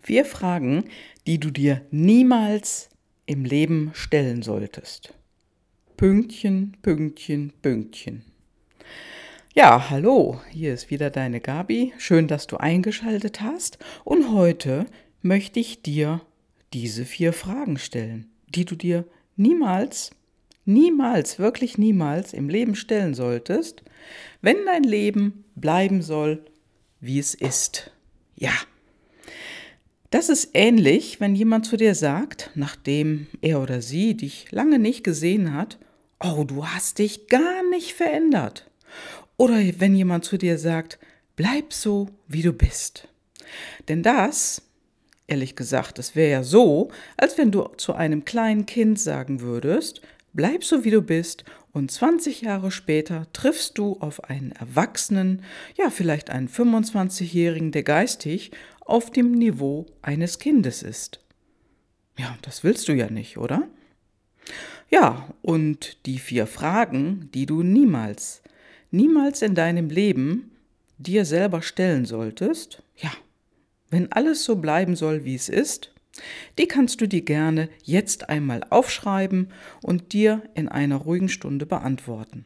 Vier Fragen, die du dir niemals im Leben stellen solltest. Pünktchen, Pünktchen, Pünktchen. Ja, hallo, hier ist wieder deine Gabi. Schön, dass du eingeschaltet hast. Und heute möchte ich dir diese vier Fragen stellen, die du dir niemals, niemals, wirklich niemals im Leben stellen solltest, wenn dein Leben bleiben soll, wie es ist. Ja. Das ist ähnlich, wenn jemand zu dir sagt, nachdem er oder sie dich lange nicht gesehen hat, oh, du hast dich gar nicht verändert. Oder wenn jemand zu dir sagt, bleib so, wie du bist. Denn das, ehrlich gesagt, es wäre ja so, als wenn du zu einem kleinen Kind sagen würdest, bleib so, wie du bist und 20 Jahre später triffst du auf einen Erwachsenen, ja vielleicht einen 25-Jährigen, der geistig auf dem Niveau eines Kindes ist. Ja, das willst du ja nicht, oder? Ja, und die vier Fragen, die du niemals, niemals in deinem Leben dir selber stellen solltest, ja, wenn alles so bleiben soll, wie es ist, die kannst du dir gerne jetzt einmal aufschreiben und dir in einer ruhigen Stunde beantworten.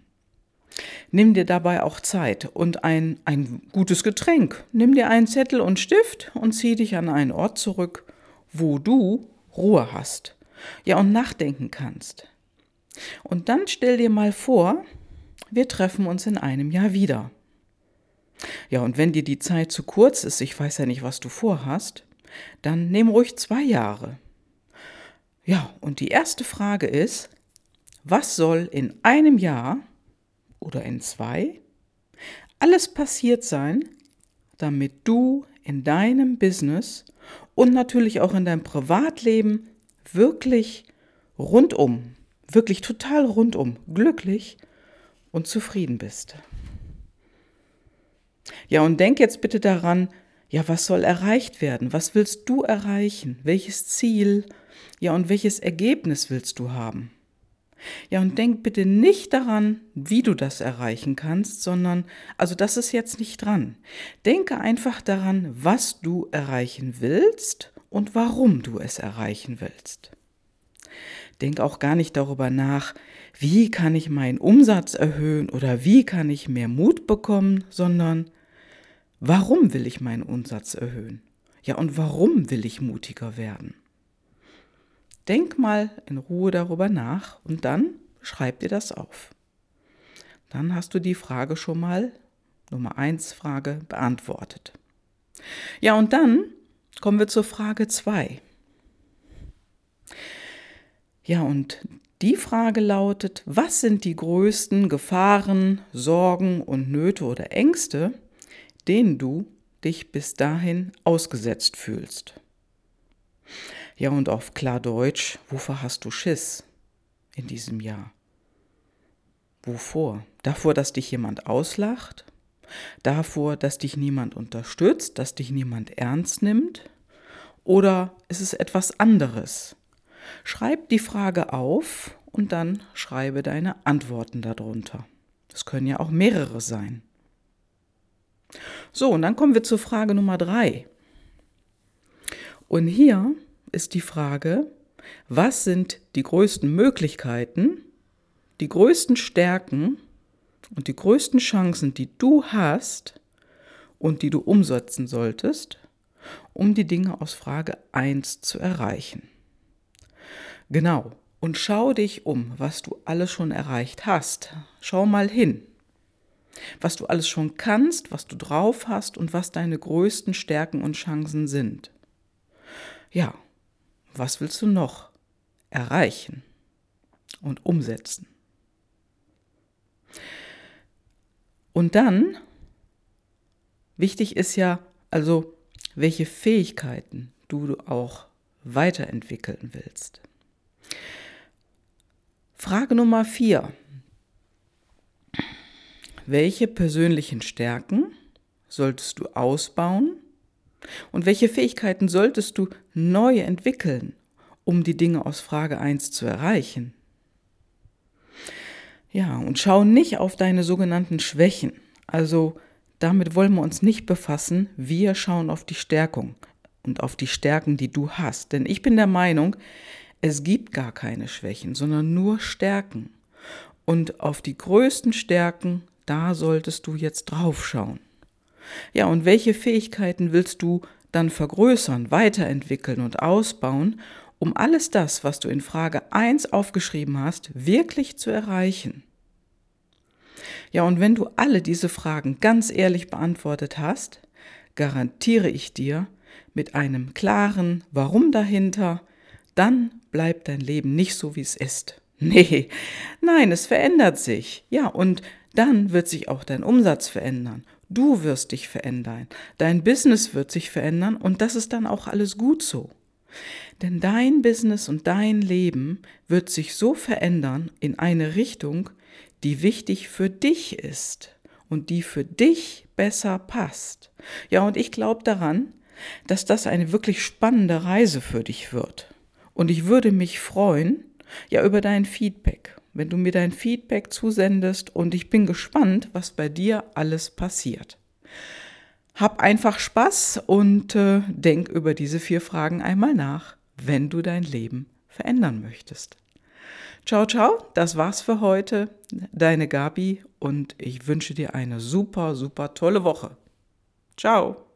Nimm dir dabei auch Zeit und ein, ein gutes Getränk. Nimm dir einen Zettel und Stift und zieh dich an einen Ort zurück, wo du Ruhe hast. Ja, und nachdenken kannst. Und dann stell dir mal vor, wir treffen uns in einem Jahr wieder. Ja, und wenn dir die Zeit zu kurz ist, ich weiß ja nicht, was du vorhast, dann nimm ruhig zwei Jahre. Ja, und die erste Frage ist, was soll in einem Jahr oder in zwei alles passiert sein, damit du in deinem Business und natürlich auch in deinem Privatleben wirklich rundum, wirklich total rundum glücklich und zufrieden bist. Ja, und denk jetzt bitte daran, ja, was soll erreicht werden? Was willst du erreichen? Welches Ziel? Ja, und welches Ergebnis willst du haben? Ja, und denk bitte nicht daran, wie du das erreichen kannst, sondern, also das ist jetzt nicht dran. Denke einfach daran, was du erreichen willst und warum du es erreichen willst. Denk auch gar nicht darüber nach, wie kann ich meinen Umsatz erhöhen oder wie kann ich mehr Mut bekommen, sondern Warum will ich meinen Umsatz erhöhen? Ja, und warum will ich mutiger werden? Denk mal in Ruhe darüber nach und dann schreib dir das auf. Dann hast du die Frage schon mal, Nummer 1 Frage, beantwortet. Ja, und dann kommen wir zur Frage 2. Ja, und die Frage lautet, was sind die größten Gefahren, Sorgen und Nöte oder Ängste, denen du dich bis dahin ausgesetzt fühlst. Ja, und auf klar Deutsch, wovor hast du Schiss in diesem Jahr? Wovor? Davor, dass dich jemand auslacht? Davor, dass dich niemand unterstützt, dass dich niemand ernst nimmt? Oder ist es etwas anderes? Schreib die Frage auf und dann schreibe deine Antworten darunter. Es können ja auch mehrere sein. So, und dann kommen wir zur Frage Nummer drei. Und hier ist die Frage, was sind die größten Möglichkeiten, die größten Stärken und die größten Chancen, die du hast und die du umsetzen solltest, um die Dinge aus Frage 1 zu erreichen. Genau, und schau dich um, was du alles schon erreicht hast. Schau mal hin was du alles schon kannst, was du drauf hast und was deine größten Stärken und Chancen sind. Ja, was willst du noch erreichen und umsetzen? Und dann, wichtig ist ja, also welche Fähigkeiten du auch weiterentwickeln willst. Frage Nummer vier welche persönlichen Stärken solltest du ausbauen und welche Fähigkeiten solltest du neu entwickeln, um die Dinge aus Frage 1 zu erreichen? Ja, und schau nicht auf deine sogenannten Schwächen. Also damit wollen wir uns nicht befassen. Wir schauen auf die Stärkung, und auf die Stärken, die du hast. Denn ich bin der Meinung, es gibt gar keine Schwächen, sondern nur Stärken. Und auf die größten Stärken, da solltest du jetzt draufschauen. Ja, und welche Fähigkeiten willst du dann vergrößern, weiterentwickeln und ausbauen, um alles das, was du in Frage 1 aufgeschrieben hast, wirklich zu erreichen? Ja, und wenn du alle diese Fragen ganz ehrlich beantwortet hast, garantiere ich dir, mit einem klaren Warum dahinter, dann bleibt dein Leben nicht so, wie es ist. Nee, nein, es verändert sich. Ja, und dann wird sich auch dein Umsatz verändern. Du wirst dich verändern. Dein Business wird sich verändern und das ist dann auch alles gut so. Denn dein Business und dein Leben wird sich so verändern in eine Richtung, die wichtig für dich ist und die für dich besser passt. Ja, und ich glaube daran, dass das eine wirklich spannende Reise für dich wird. Und ich würde mich freuen, ja, über dein Feedback, wenn du mir dein Feedback zusendest und ich bin gespannt, was bei dir alles passiert. Hab einfach Spaß und äh, denk über diese vier Fragen einmal nach, wenn du dein Leben verändern möchtest. Ciao, ciao, das war's für heute. Deine Gabi und ich wünsche dir eine super, super tolle Woche. Ciao.